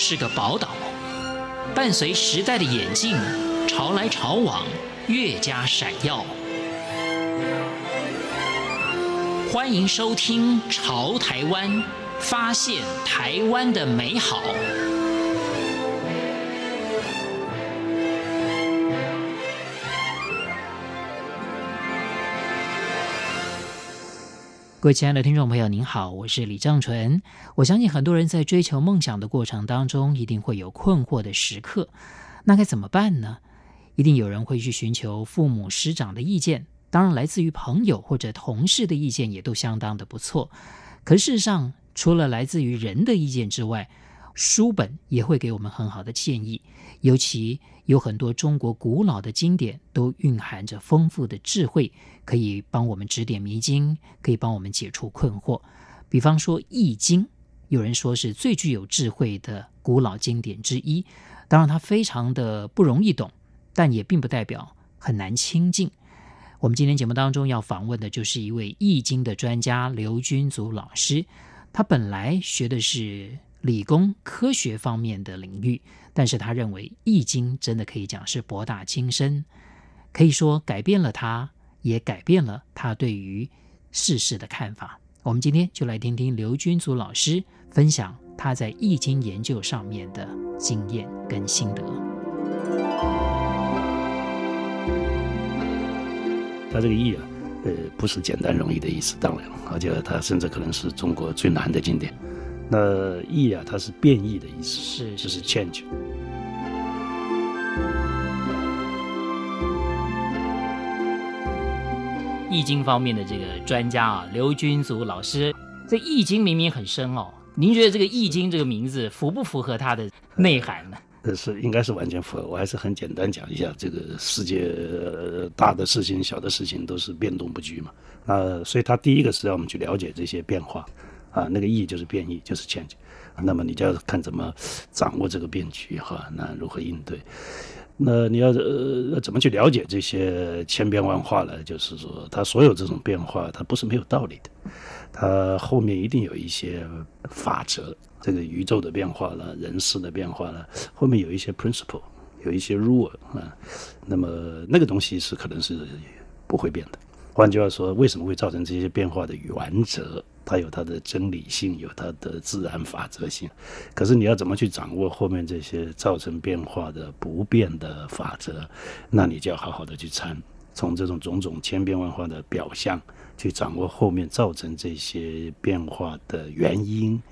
是个宝岛，伴随时代的眼镜，潮来潮往，越加闪耀。欢迎收听《潮台湾》，发现台湾的美好。各位亲爱的听众朋友，您好，我是李正淳。我相信很多人在追求梦想的过程当中，一定会有困惑的时刻。那该怎么办呢？一定有人会去寻求父母师长的意见，当然来自于朋友或者同事的意见也都相当的不错。可事实上，除了来自于人的意见之外，书本也会给我们很好的建议。尤其有很多中国古老的经典都蕴含着丰富的智慧。可以帮我们指点迷津，可以帮我们解除困惑。比方说《易经》，有人说是最具有智慧的古老经典之一。当然，它非常的不容易懂，但也并不代表很难亲近。我们今天节目当中要访问的就是一位《易经》的专家刘君祖老师。他本来学的是理工科学方面的领域，但是他认为《易经》真的可以讲是博大精深，可以说改变了他。也改变了他对于世事的看法。我们今天就来听听刘君祖老师分享他在《易经》研究上面的经验跟心得。他这个“易”啊，呃，不是简单容易的意思，当然，而且它甚至可能是中国最难的经典。那“易”啊，它是变异的意思，是，就是 change。易经方面的这个专家啊，刘君祖老师，这易经明明很深哦，您觉得这个易经这个名字符不符合它的内涵呢？呃，是应该是完全符合。我还是很简单讲一下，这个世界大的事情、小的事情都是变动不居嘛。啊，所以它第一个是让我们去了解这些变化啊，那个易就是变异，就是 change。那么你就要看怎么掌握这个变局哈，那如何应对？那你要呃怎么去了解这些千变万化呢？就是说，它所有这种变化，它不是没有道理的，它后面一定有一些法则。这个宇宙的变化了，人事的变化了，后面有一些 principle，有一些 rule 啊。那么那个东西是可能是不会变的。换句话说，为什么会造成这些变化的原则？它有它的真理性，有它的自然法则性，可是你要怎么去掌握后面这些造成变化的不变的法则？那你就要好好的去参，从这种种种千变万化的表象去掌握后面造成这些变化的原因，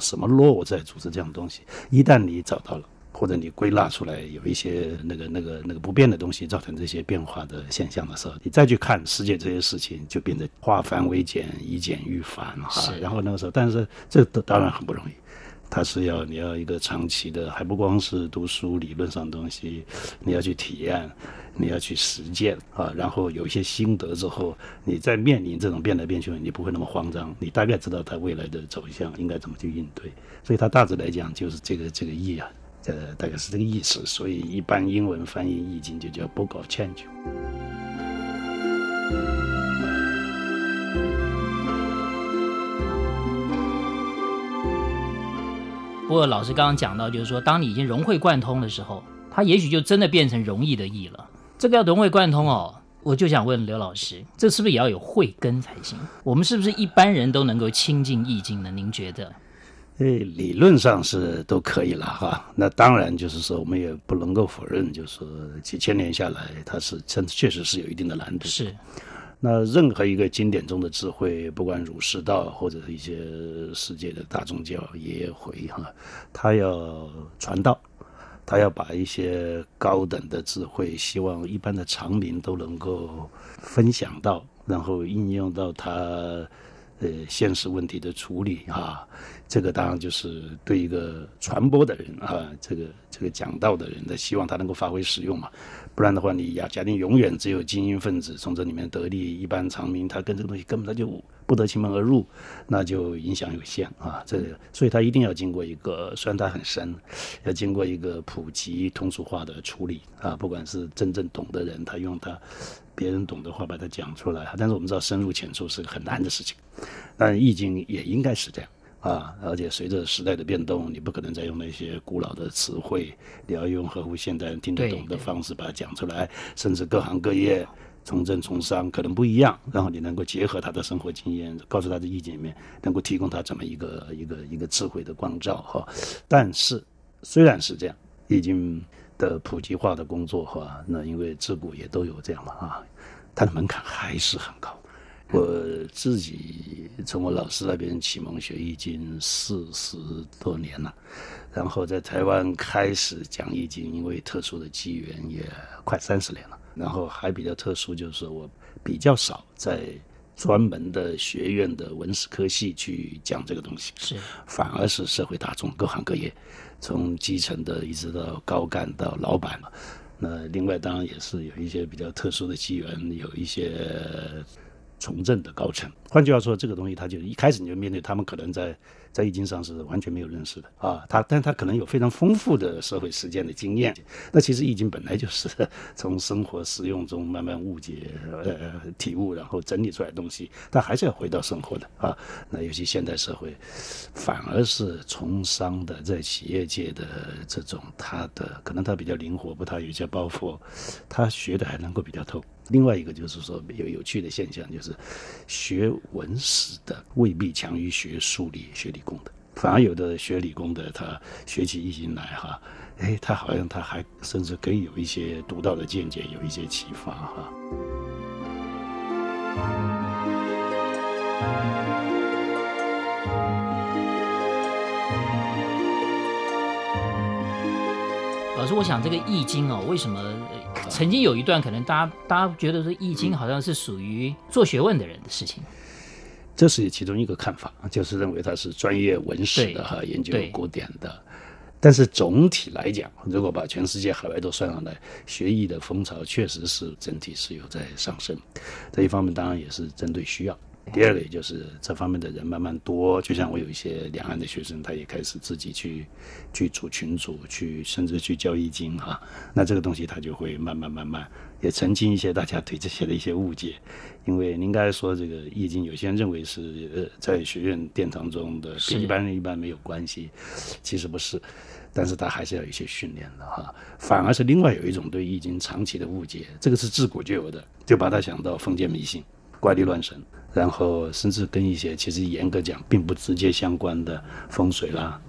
什么落在组织这样的东西？一旦你找到了。或者你归纳出来有一些那个那个那个不变的东西造成这些变化的现象的时候，你再去看世界这些事情，就变得化繁为简，以简驭繁哈。然后那个时候，但是这当然很不容易，它是要你要一个长期的，还不光是读书理论上的东西，你要去体验，你要去实践啊。然后有一些心得之后，你再面临这种变来变去，你不会那么慌张，你大概知道它未来的走向应该怎么去应对。所以它大致来讲就是这个这个意啊。这大概是这个意思，所以一般英文翻译《易经》就叫 Book of Change。不过老师刚刚讲到，就是说，当你已经融会贯通的时候，它也许就真的变成容易的易了。这个要融会贯通哦，我就想问刘老师，这是不是也要有慧根才行？我们是不是一般人都能够亲近《易经》呢？您觉得？诶，理论上是都可以了哈。那当然就是说，我们也不能够否认，就是说几千年下来，它是真确实是有一定的难度。是。那任何一个经典中的智慧，不管儒释道或者是一些世界的大宗教也会哈，他要传道，他要把一些高等的智慧，希望一般的常民都能够分享到，然后应用到他呃现实问题的处理啊。这个当然就是对一个传播的人啊，这个这个讲道的人的希望他能够发挥使用嘛，不然的话，你呀，假定永远只有精英分子从这里面得利，一般常民他跟这个东西根本他就不得其门而入，那就影响有限啊。这个，所以他一定要经过一个，虽然它很深，要经过一个普及通俗化的处理啊。不管是真正懂的人，他用他别人懂的话把它讲出来。但是我们知道深入浅出是个很难的事情，但易经也应该是这样。啊，而且随着时代的变动，你不可能再用那些古老的词汇，你要用合乎现代人听得懂的方式把它讲出来，甚至各行各业。从政从商可能不一样，然后你能够结合他的生活经验，告诉他的意见里面，能够提供他这么一个一个一个智慧的光照哈。但是虽然是这样，已经的普及化的工作哈，那因为自古也都有这样嘛啊，它的门槛还是很高。我自己从我老师那边启蒙学易经四十多年了，然后在台湾开始讲易经，因为特殊的机缘也快三十年了。然后还比较特殊，就是我比较少在专门的学院的文史科系去讲这个东西，是反而是社会大众各行各业，从基层的一直到高干到老板。那另外当然也是有一些比较特殊的机缘，有一些从政的高层。换句话说，这个东西他就一开始你就面对他们可能在。在易经上是完全没有认识的啊，他，但他可能有非常丰富的社会实践的经验。那其实易经本来就是 从生活实用中慢慢误解、呃体悟，然后整理出来的东西，但还是要回到生活的啊。那尤其现代社会，反而是从商的在企业界的这种，他的可能他比较灵活，不太有些包袱，他学的还能够比较透。另外一个就是说有有趣的现象，就是学文史的未必强于学数理、学理工的，反而有的学理工的，他学起易经来哈，哎，他好像他还甚至可以有一些独到的见解，有一些启发哈。老师，我想这个易经哦，为什么？曾经有一段，可能大家大家觉得说《易经》好像是属于做学问的人的事情，这是其中一个看法，就是认为它是专业文史的哈，研究古典的。但是总体来讲，如果把全世界海外都算上来，学易的风潮确实是整体是有在上升。这一方面当然也是针对需要。第二个，也就是这方面的人慢慢多，就像我有一些两岸的学生，他也开始自己去去组群组，去甚至去教易经哈。那这个东西他就会慢慢慢慢也澄清一些大家对这些的一些误解。因为您刚才说这个易经，有些人认为是呃在学院殿堂中的跟一般人一般没有关系，其实不是，但是他还是要有一些训练的哈。反而是另外有一种对易经长期的误解，这个是自古就有的，就把它想到封建迷信。怪力乱神，然后甚至跟一些其实严格讲并不直接相关的风水啦、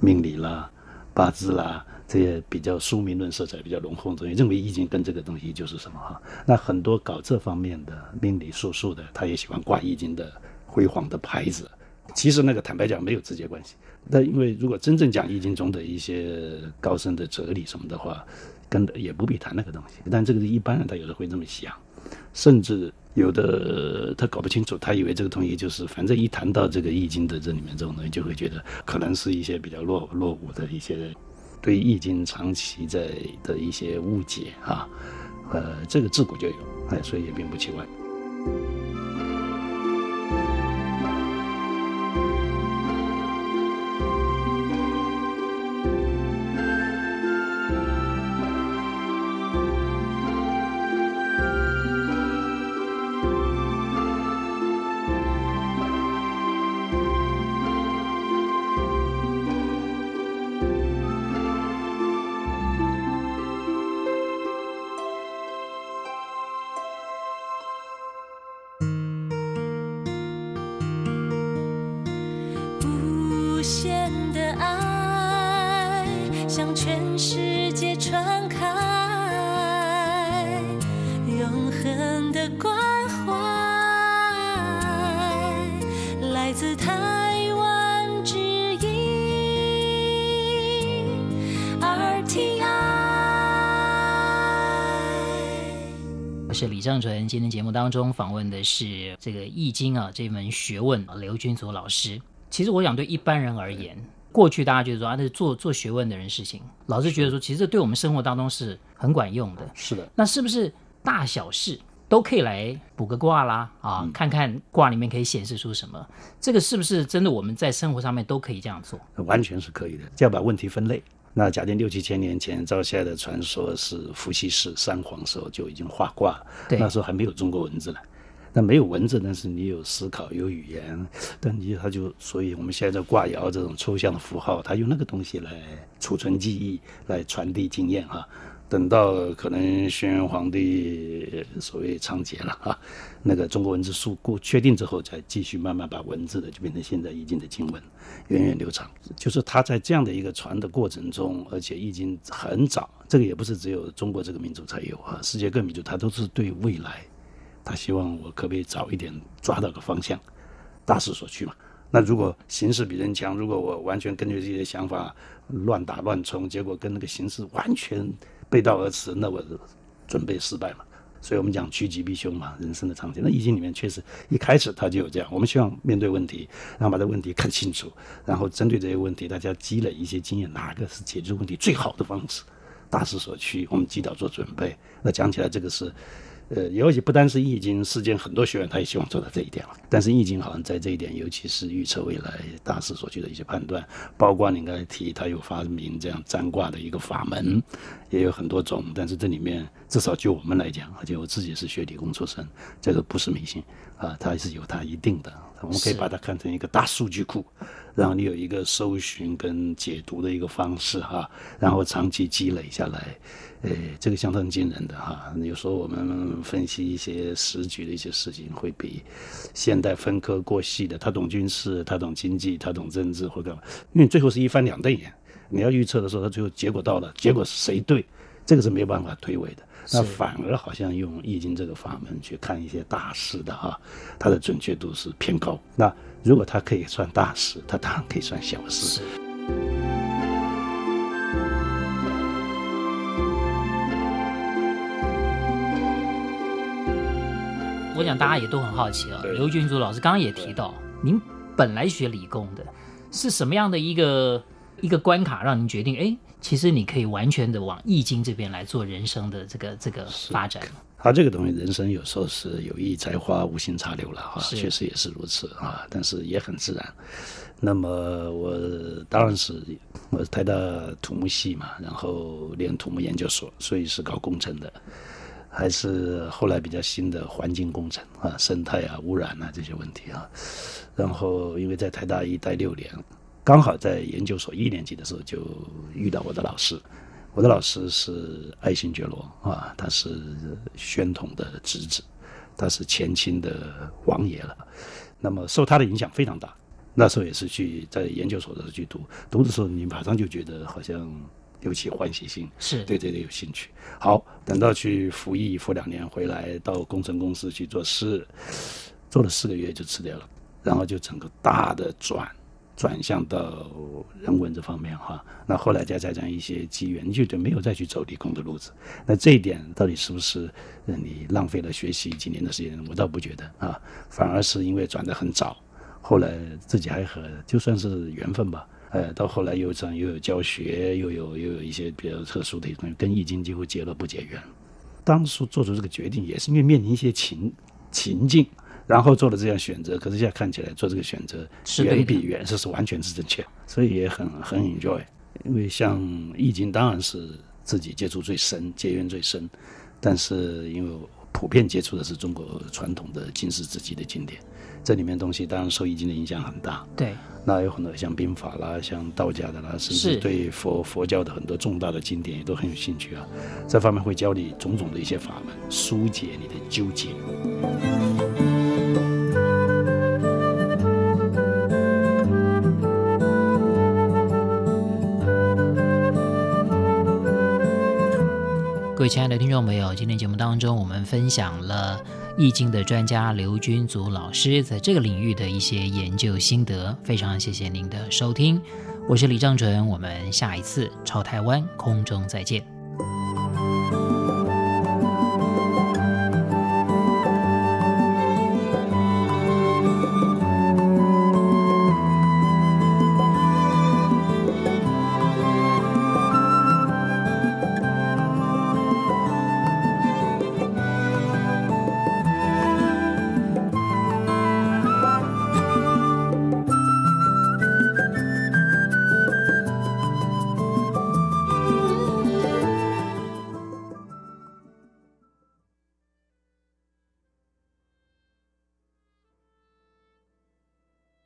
命理啦、八字啦这些比较书名论色彩比较浓厚的东西，认为易经跟这个东西就是什么哈？那很多搞这方面的命理术数的，他也喜欢挂易经的辉煌的牌子。其实那个坦白讲没有直接关系。但因为如果真正讲易经中的一些高深的哲理什么的话，跟也不必谈那个东西。但这个是一般人他有时候会这么想，甚至。有的他搞不清楚，他以为这个东西就是，反正一谈到这个易经的这里面这种东西，就会觉得可能是一些比较落落伍的一些对易经长期在的一些误解啊，呃，这个自古就有，哎，所以也并不奇怪。无限的爱，向全世界传开，永恒的关怀，来自台湾之音 RTI。我是李尚纯，今天节目当中访问的是这个《易经》啊，这门学问，刘君祖老师。其实我想对一般人而言，过去大家觉得说啊，那是做做学问的人事情。老是觉得说，其实这对我们生活当中是很管用的。是的，那是不是大小事都可以来卜个卦啦？啊，看看卦里面可以显示出什么？这个是不是真的？我们在生活上面都可以这样做？完全是可以的，就要把问题分类。那假定六七千年前赵夏的传说是伏羲氏三皇时候就已经画卦，那时候还没有中国文字呢。但没有文字，但是你有思考，有语言，但你他就，所以我们现在在挂爻这种抽象的符号，他用那个东西来储存记忆，来传递经验啊。等到可能轩辕皇帝所谓仓颉了啊，那个中国文字书过确定之后，再继续慢慢把文字的就变成现在易经的经文，源远流长。就是他在这样的一个传的过程中，而且易经很早，这个也不是只有中国这个民族才有啊，世界各民族他都是对未来，他希望我可不可以早一点抓到个方向，大势所趋嘛。那如果形势比人强，如果我完全根据这些想法乱打乱冲，结果跟那个形势完全。背道而驰，那我准备失败嘛。所以我们讲趋吉避凶嘛，人生的常态。那易经里面确实一开始它就有这样。我们希望面对问题，然后把这问题看清楚，然后针对这些问题，大家积累一些经验，哪个是解决问题最好的方式，大势所趋，我们及早做准备。那讲起来，这个是。呃，尤其不单是易经，世间很多学员他也希望做到这一点了。但是易经好像在这一点，尤其是预测未来大势所趋的一些判断，包括你刚才提，他有发明这样占卦的一个法门，也有很多种。但是这里面至少就我们来讲，而且我自己是学理工出身，这个不是迷信啊，它是有它一定的。我们可以把它看成一个大数据库，然后你有一个搜寻跟解读的一个方式哈，然后长期积累下来。诶，这个相当惊人的哈！有时候我们分析一些时局的一些事情，会比现代分科过细的，他懂军事，他懂经济，他懂政治或干嘛？因为最后是一翻两瞪眼，你要预测的时候，他最后结果到了，结果是谁对？这个是没有办法推诿的。那反而好像用易经这个法门去看一些大事的哈，它的准确度是偏高。那如果它可以算大事，它当然可以算小事。我想大家也都很好奇啊。刘军祖老师刚刚也提到，您本来学理工的，是什么样的一个一个关卡让您决定？哎，其实你可以完全的往易经这边来做人生的这个这个发展。他这个东西，人生有时候是有意栽花，无心插柳了哈，确实也是如此啊。但是也很自然。那么我当然是我是台大土木系嘛，然后念土木研究所，所以是搞工程的。还是后来比较新的环境工程啊，生态啊、污染啊这些问题啊。然后因为在台大一待六年，刚好在研究所一年级的时候就遇到我的老师。我的老师是爱新觉罗啊，他是宣统的侄子，他是前清的王爷了。那么受他的影响非常大。那时候也是去在研究所的时候去读，读的时候你马上就觉得好像。有起欢喜心，是对这个有兴趣。好，等到去服役服两年回来，到工程公司去做事，做了四个月就辞掉了，然后就整个大的转转向到人文这方面哈。那后来再加上一些机缘，就就没有再去走理工的路子。那这一点到底是不是你浪费了学习几年的时间？我倒不觉得啊，反而是因为转得很早，后来自己还和就算是缘分吧。呃，到后来又这样，又有教学，又有又有一些比较特殊的东西，跟易经几乎结了不解缘。当初做出这个决定，也是因为面临一些情情境，然后做了这样选择。可是现在看起来，做这个选择远比原是是完全是正确，所以也很很 enjoy。因为像易经，当然是自己接触最深、结缘最深，但是因为普遍接触的是中国传统的经世之集的经典。这里面东西当然受易经的影响很大，对。那有很多像兵法啦，像道家的啦，甚至对佛佛教的很多重大的经典也都很有兴趣啊。这方面会教你种种的一些法门，疏解你的纠结。各位亲爱的听众朋友，今天节目当中我们分享了。易经的专家刘君祖老师在这个领域的一些研究心得，非常谢谢您的收听，我是李正淳，我们下一次超台湾空中再见。